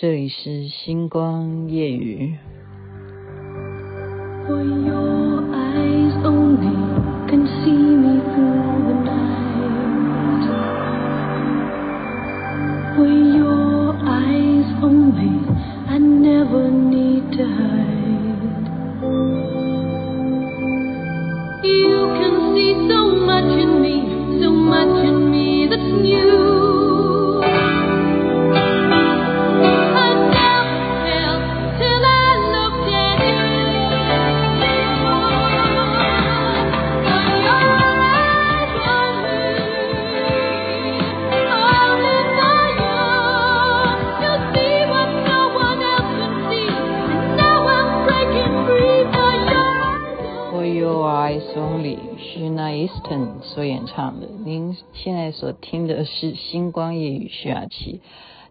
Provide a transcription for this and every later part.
这里是星光夜雨。所演唱的，您现在所听的是《星光夜雨》徐雅琪。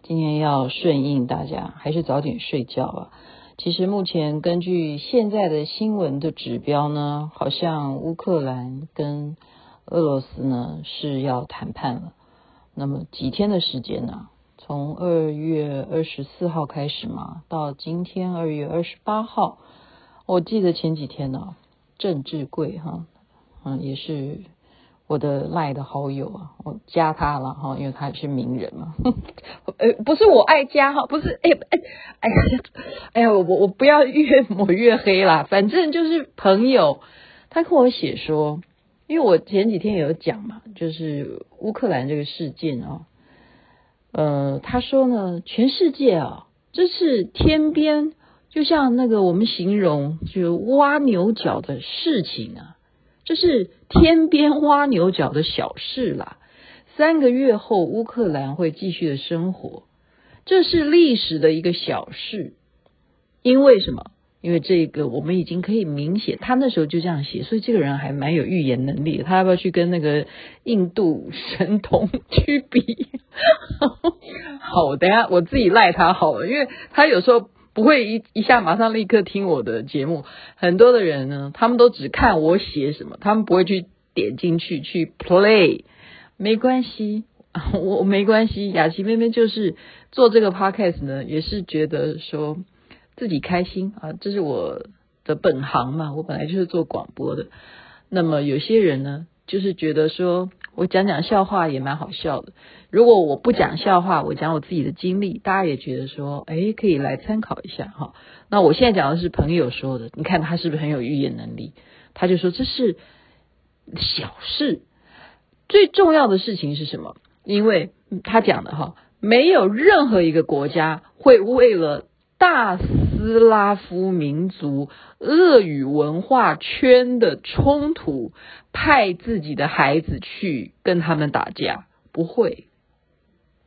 今天要顺应大家，还是早点睡觉啊。其实目前根据现在的新闻的指标呢，好像乌克兰跟俄罗斯呢是要谈判了。那么几天的时间呢？从二月二十四号开始嘛，到今天二月二十八号。我记得前几天呢，郑智贵哈，嗯，也是。我的赖的好友啊，我加他了哈，因为他也是名人嘛。呃，不是我爱加哈，不是，哎哎哎呀，哎呀，我我我不要越抹越黑啦，反正就是朋友，他跟我写说，因为我前几天有讲嘛，就是乌克兰这个事件啊，呃，他说呢，全世界啊，这是天边，就像那个我们形容就是挖牛角的事情啊。这是天边挖牛角的小事啦。三个月后，乌克兰会继续的生活，这是历史的一个小事。因为什么？因为这个我们已经可以明显，他那时候就这样写，所以这个人还蛮有预言能力。他要不要去跟那个印度神童去比？好，我等下我自己赖他好了，因为他有时候。不会一一下马上立刻听我的节目，很多的人呢，他们都只看我写什么，他们不会去点进去去 play，没关系，我没关系，雅琪妹妹就是做这个 podcast 呢，也是觉得说自己开心啊，这是我的本行嘛，我本来就是做广播的，那么有些人呢，就是觉得说我讲讲笑话也蛮好笑的。如果我不讲笑话，我讲我自己的经历，大家也觉得说，哎，可以来参考一下哈。那我现在讲的是朋友说的，你看他是不是很有预言能力？他就说这是小事，最重要的事情是什么？因为他讲的哈，没有任何一个国家会为了大斯拉夫民族俄语文化圈的冲突，派自己的孩子去跟他们打架，不会。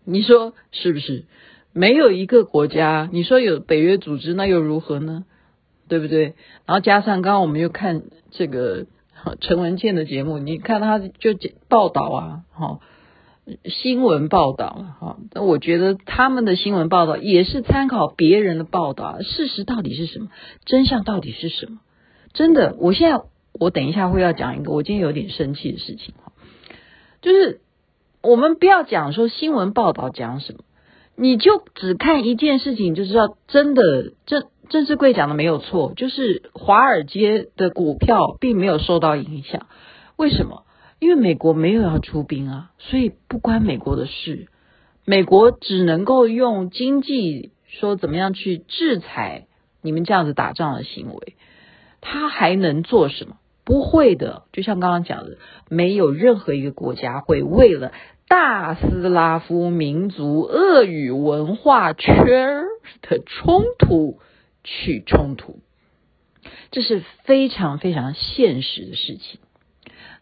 你说是不是？没有一个国家，你说有北约组织，那又如何呢？对不对？然后加上刚刚我们又看这个陈文茜的节目，你看他就报道啊，哈，新闻报道哈。那我觉得他们的新闻报道也是参考别人的报道，事实到底是什么？真相到底是什么？真的，我现在我等一下会要讲一个我今天有点生气的事情哈，就是。我们不要讲说新闻报道讲什么，你就只看一件事情就知道，真的，郑郑志贵讲的没有错，就是华尔街的股票并没有受到影响。为什么？因为美国没有要出兵啊，所以不关美国的事。美国只能够用经济说怎么样去制裁你们这样子打仗的行为，他还能做什么？不会的。就像刚刚讲的，没有任何一个国家会为了。大斯拉夫民族俄语文化圈的冲突去冲突，这是非常非常现实的事情。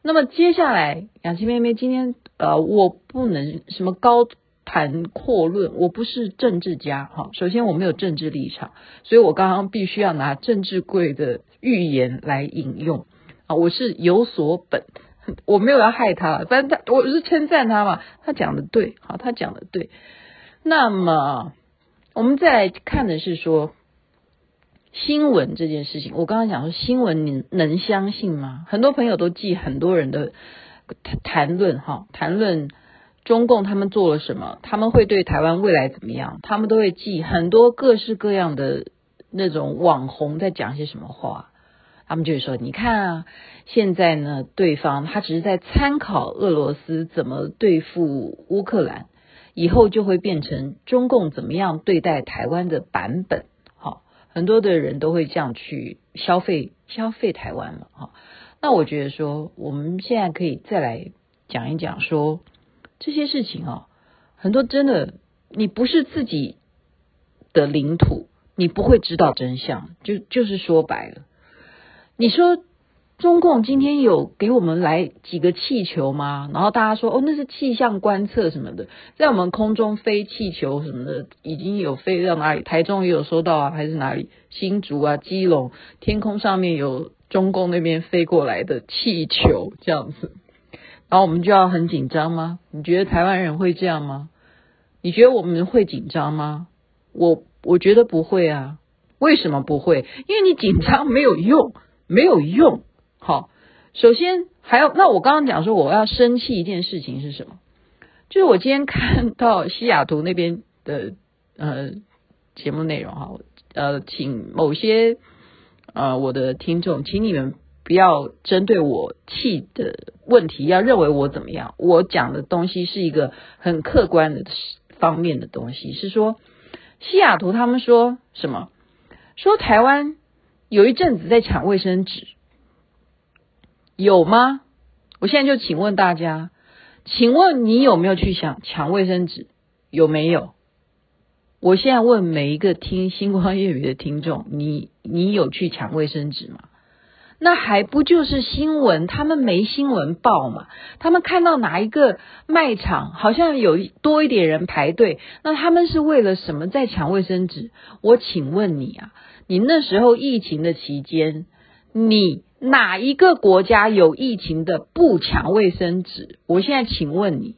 那么接下来，雅琪妹妹今天呃，我不能什么高谈阔论，我不是政治家哈。首先我没有政治立场，所以我刚刚必须要拿政治贵的预言来引用啊，我是有所本。我没有要害他，反正他我是称赞他嘛，他讲的对，好，他讲的对。那么我们再来看的是说新闻这件事情，我刚刚讲说新闻你能相信吗？很多朋友都记很多人的谈论哈，谈论中共他们做了什么，他们会对台湾未来怎么样，他们都会记很多各式各样的那种网红在讲些什么话。他们就会说：“你看啊，现在呢，对方他只是在参考俄罗斯怎么对付乌克兰，以后就会变成中共怎么样对待台湾的版本。”很多的人都会这样去消费消费台湾嘛。哈，那我觉得说，我们现在可以再来讲一讲说这些事情啊，很多真的你不是自己的领土，你不会知道真相。就就是说白了。你说中共今天有给我们来几个气球吗？然后大家说哦，那是气象观测什么的，在我们空中飞气球什么的，已经有飞到哪里？台中也有收到啊，还是哪里？新竹啊，基隆天空上面有中共那边飞过来的气球这样子，然后我们就要很紧张吗？你觉得台湾人会这样吗？你觉得我们会紧张吗？我我觉得不会啊。为什么不会？因为你紧张没有用。没有用，好，首先还要，那我刚刚讲说我要生气一件事情是什么？就是我今天看到西雅图那边的呃节目内容哈，呃，请某些呃我的听众，请你们不要针对我气的问题，要认为我怎么样。我讲的东西是一个很客观的方面的东西，是说西雅图他们说什么？说台湾。有一阵子在抢卫生纸，有吗？我现在就请问大家，请问你有没有去想抢卫生纸？有没有？我现在问每一个听 星光夜语的听众，你你有去抢卫生纸吗？那还不就是新闻？他们没新闻报嘛？他们看到哪一个卖场好像有多一点人排队，那他们是为了什么在抢卫生纸？我请问你啊。你那时候疫情的期间，你哪一个国家有疫情的不抢卫生纸？我现在请问你，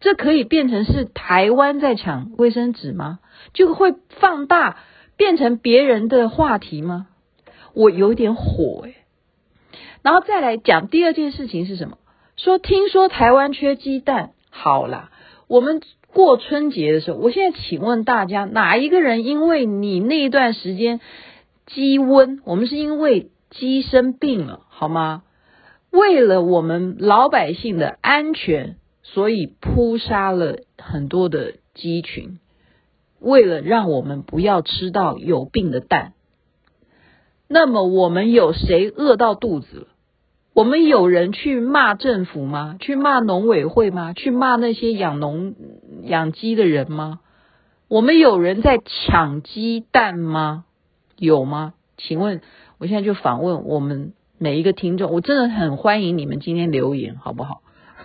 这可以变成是台湾在抢卫生纸吗？就会放大变成别人的话题吗？我有点火诶。然后再来讲第二件事情是什么？说听说台湾缺鸡蛋，好啦，我们。过春节的时候，我现在请问大家，哪一个人因为你那一段时间鸡瘟，我们是因为鸡生病了，好吗？为了我们老百姓的安全，所以扑杀了很多的鸡群，为了让我们不要吃到有病的蛋。那么我们有谁饿到肚子了？我们有人去骂政府吗？去骂农委会吗？去骂那些养农养鸡的人吗？我们有人在抢鸡蛋吗？有吗？请问，我现在就访问我们每一个听众，我真的很欢迎你们今天留言，好不好？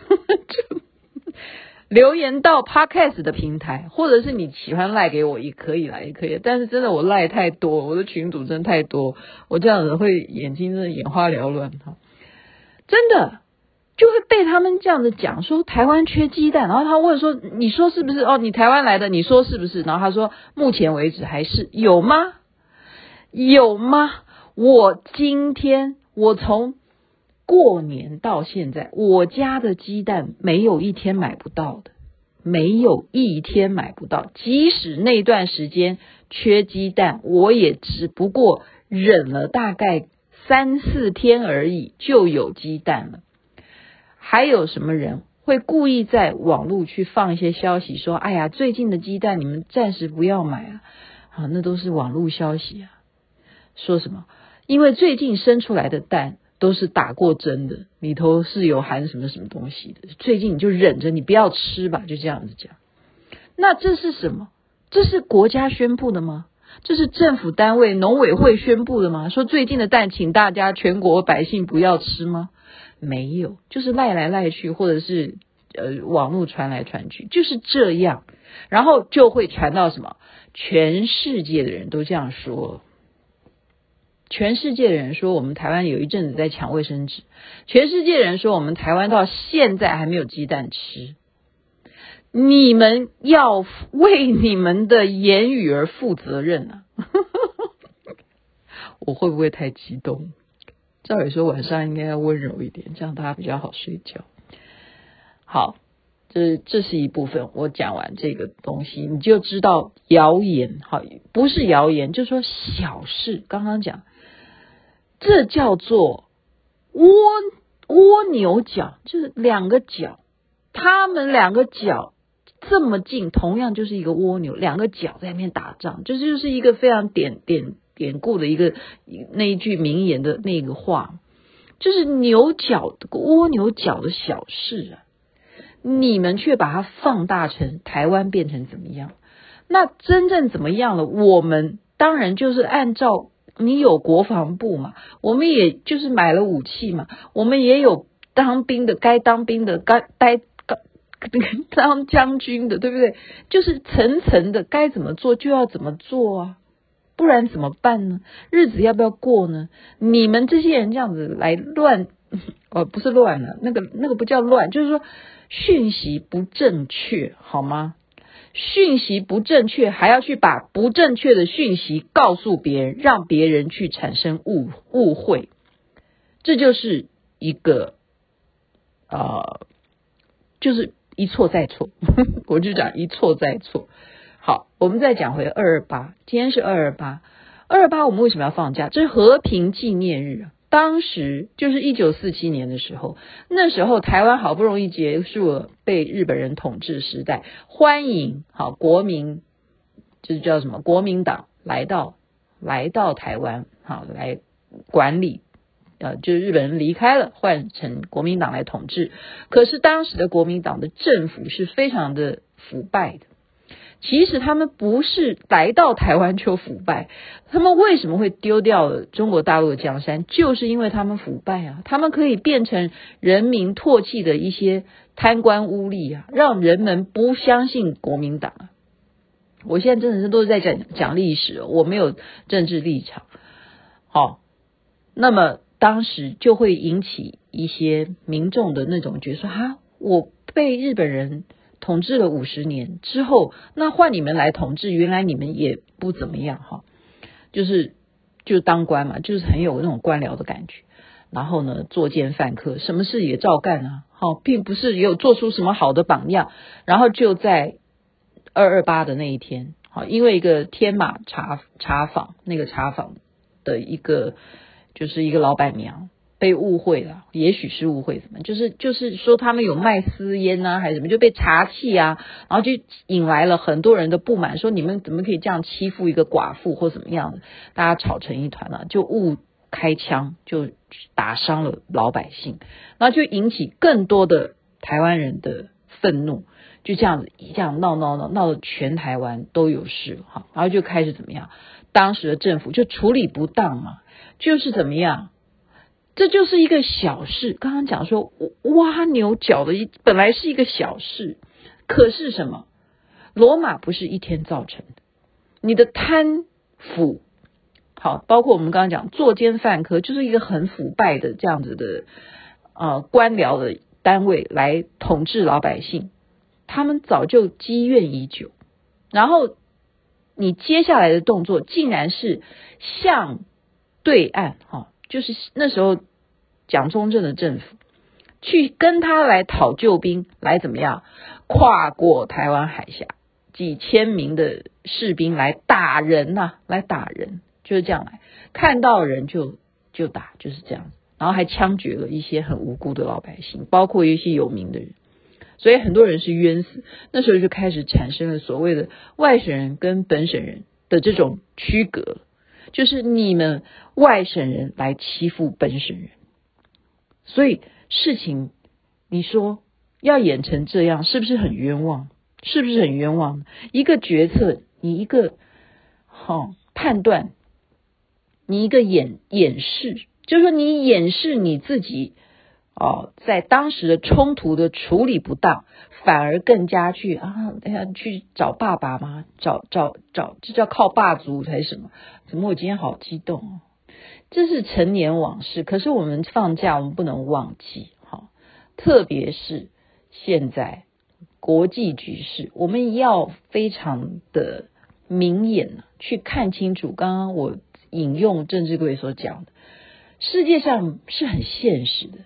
留言到 Podcast 的平台，或者是你喜欢赖给我也可以来，也可以。但是真的我赖太多，我的群主真的太多，我这样子会眼睛真的眼花缭乱哈。真的就会被他们这样子讲说台湾缺鸡蛋，然后他问说，你说是不是？哦，你台湾来的，你说是不是？然后他说目前为止还是有吗？有吗？我今天我从过年到现在，我家的鸡蛋没有一天买不到的，没有一天买不到。即使那段时间缺鸡蛋，我也只不过忍了大概。三四天而已，就有鸡蛋了。还有什么人会故意在网络去放一些消息，说：“哎呀，最近的鸡蛋你们暂时不要买啊！”啊，那都是网络消息啊。说什么？因为最近生出来的蛋都是打过针的，里头是有含什么什么东西的。最近你就忍着，你不要吃吧，就这样子讲。那这是什么？这是国家宣布的吗？这是政府单位农委会宣布的吗？说最近的蛋，请大家全国百姓不要吃吗？没有，就是赖来赖去，或者是呃网络传来传去，就是这样，然后就会传到什么？全世界的人都这样说，全世界的人说我们台湾有一阵子在抢卫生纸，全世界的人说我们台湾到现在还没有鸡蛋吃。你们要为你们的言语而负责任啊！我会不会太激动？照理说晚上应该要温柔一点，这样大家比较好睡觉。好，这这是一部分。我讲完这个东西，你就知道谣言，好，不是谣言，就是说小事。刚刚讲，这叫做蜗蜗牛角，就是两个角，他们两个角这么近，同样就是一个蜗牛，两个角在那边打仗，这就是一个非常典典典故的一个那一句名言的那个话，就是牛角蜗牛角的小事啊。你们却把它放大成台湾变成怎么样？那真正怎么样了？我们当然就是按照你有国防部嘛，我们也就是买了武器嘛，我们也有当兵的，该当兵的，该待该 当将军的，对不对？就是层层的该怎么做就要怎么做啊，不然怎么办呢？日子要不要过呢？你们这些人这样子来乱，哦，不是乱了，那个那个不叫乱，就是说。讯息不正确，好吗？讯息不正确，还要去把不正确的讯息告诉别人，让别人去产生误误会，这就是一个呃，就是一错再错。我就讲一错再错。好，我们再讲回二二八，今天是二二八，二二八我们为什么要放假？这是和平纪念日啊。当时就是一九四七年的时候，那时候台湾好不容易结束了被日本人统治时代，欢迎好国民，就是叫什么国民党来到来到台湾，好来管理，呃，就是日本人离开了，换成国民党来统治。可是当时的国民党的政府是非常的腐败的。其实他们不是来到台湾就腐败，他们为什么会丢掉中国大陆的江山？就是因为他们腐败啊！他们可以变成人民唾弃的一些贪官污吏啊，让人们不相信国民党啊！我现在真的是都是在讲讲历史，我没有政治立场。好，那么当时就会引起一些民众的那种觉得说：哈，我被日本人。统治了五十年之后，那换你们来统治，原来你们也不怎么样哈，就是就当官嘛，就是很有那种官僚的感觉。然后呢，作奸犯科，什么事也照干啊，好，并不是有做出什么好的榜样。然后就在二二八的那一天，好，因为一个天马茶茶坊，那个茶坊的一个就是一个老板娘。被误会了，也许是误会什么，就是就是说他们有卖私烟呐、啊，还是什么，就被查缉啊，然后就引来了很多人的不满，说你们怎么可以这样欺负一个寡妇或怎么样的，大家吵成一团了，就误开枪，就打伤了老百姓，然后就引起更多的台湾人的愤怒，就这样子一这样闹闹闹闹得全台湾都有事哈，然后就开始怎么样，当时的政府就处理不当嘛，就是怎么样。这就是一个小事。刚刚讲说挖牛角的一本来是一个小事，可是什么？罗马不是一天造成的。你的贪腐，好，包括我们刚刚讲作奸犯科，就是一个很腐败的这样子的呃官僚的单位来统治老百姓，他们早就积怨已久。然后你接下来的动作，竟然是向对岸哈。就是那时候，蒋中正的政府去跟他来讨救兵，来怎么样？跨过台湾海峡，几千名的士兵来打人呐、来打人，就是这样来，看到人就就打，就是这样。然后还枪决了一些很无辜的老百姓，包括一些有名的人，所以很多人是冤死。那时候就开始产生了所谓的外省人跟本省人的这种区隔。就是你们外省人来欺负本省人，所以事情你说要演成这样，是不是很冤枉？是不是很冤枉？一个决策，你一个好、哦、判断，你一个演掩饰，就是说你掩饰你自己。哦，在当时的冲突的处理不当，反而更加去啊，哎呀，去找爸爸吗？找找找，这叫靠爸族还是什么？怎么我今天好激动哦？这是陈年往事，可是我们放假，我们不能忘记哈。特别是现在国际局势，我们要非常的明眼去看清楚。刚刚我引用郑志贵所讲的，世界上是很现实的。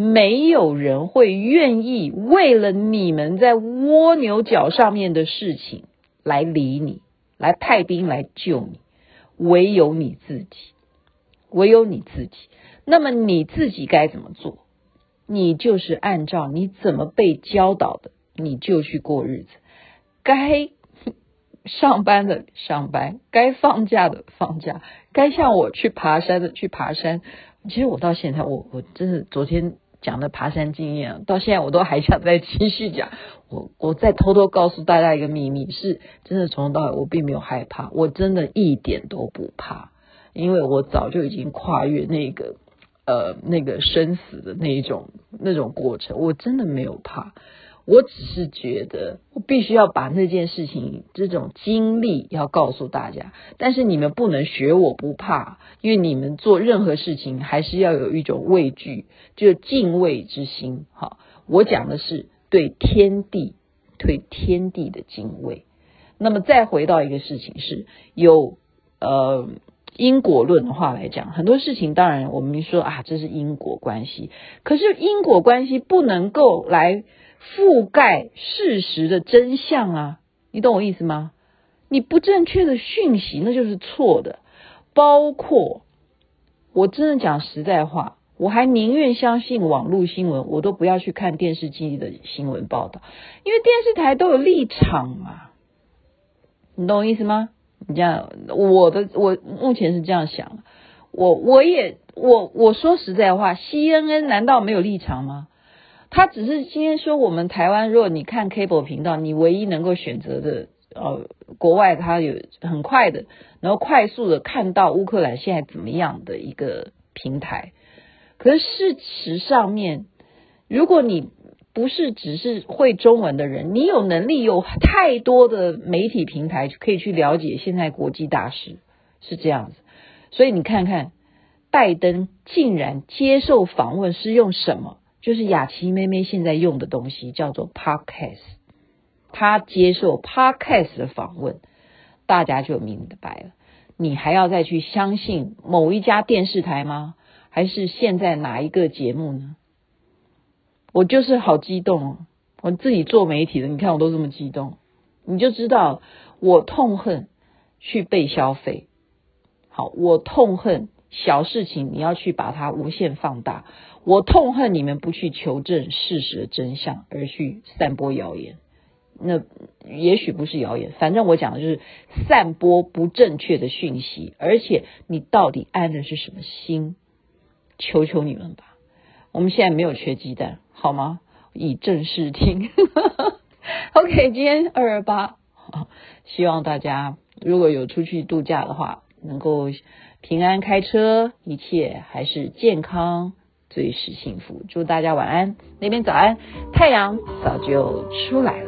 没有人会愿意为了你们在蜗牛角上面的事情来理你，来派兵来救你，唯有你自己，唯有你自己。那么你自己该怎么做？你就是按照你怎么被教导的，你就去过日子。该上班的上班，该放假的放假，该像我去爬山的去爬山。其实我到现在，我我真的昨天。讲的爬山经验，到现在我都还想再继续讲。我我再偷偷告诉大家一个秘密，是真的从头到尾我并没有害怕，我真的一点都不怕，因为我早就已经跨越那个呃那个生死的那一种那种过程，我真的没有怕。我只是觉得，我必须要把那件事情这种经历要告诉大家。但是你们不能学我不怕，因为你们做任何事情还是要有一种畏惧，就敬畏之心。好，我讲的是对天地、对天地的敬畏。那么再回到一个事情是，有呃因果论的话来讲，很多事情当然我们说啊，这是因果关系，可是因果关系不能够来。覆盖事实的真相啊，你懂我意思吗？你不正确的讯息那就是错的，包括我真的讲实在话，我还宁愿相信网络新闻，我都不要去看电视机的新闻报道，因为电视台都有立场嘛，你懂我意思吗？你这样，我的我目前是这样想，我我也我我说实在话，CNN 难道没有立场吗？他只是今天说，我们台湾，如果你看 cable 频道，你唯一能够选择的，呃，国外它有很快的，然后快速的看到乌克兰现在怎么样的一个平台。可是事实上面，如果你不是只是会中文的人，你有能力有太多的媒体平台可以去了解现在国际大事，是这样子。所以你看看，拜登竟然接受访问是用什么？就是雅琪妹妹现在用的东西叫做 Podcast，她接受 Podcast 的访问，大家就明白了。你还要再去相信某一家电视台吗？还是现在哪一个节目呢？我就是好激动哦！我自己做媒体的，你看我都这么激动，你就知道我痛恨去被消费。好，我痛恨小事情你要去把它无限放大。我痛恨你们不去求证事实的真相，而去散播谣言。那也许不是谣言，反正我讲的就是散播不正确的讯息。而且你到底安的是什么心？求求你们吧！我们现在没有缺鸡蛋，好吗？以正视听。OK，今天二二八，希望大家如果有出去度假的话，能够平安开车，一切还是健康。最是幸福，祝大家晚安。那边早安，太阳早就出来了。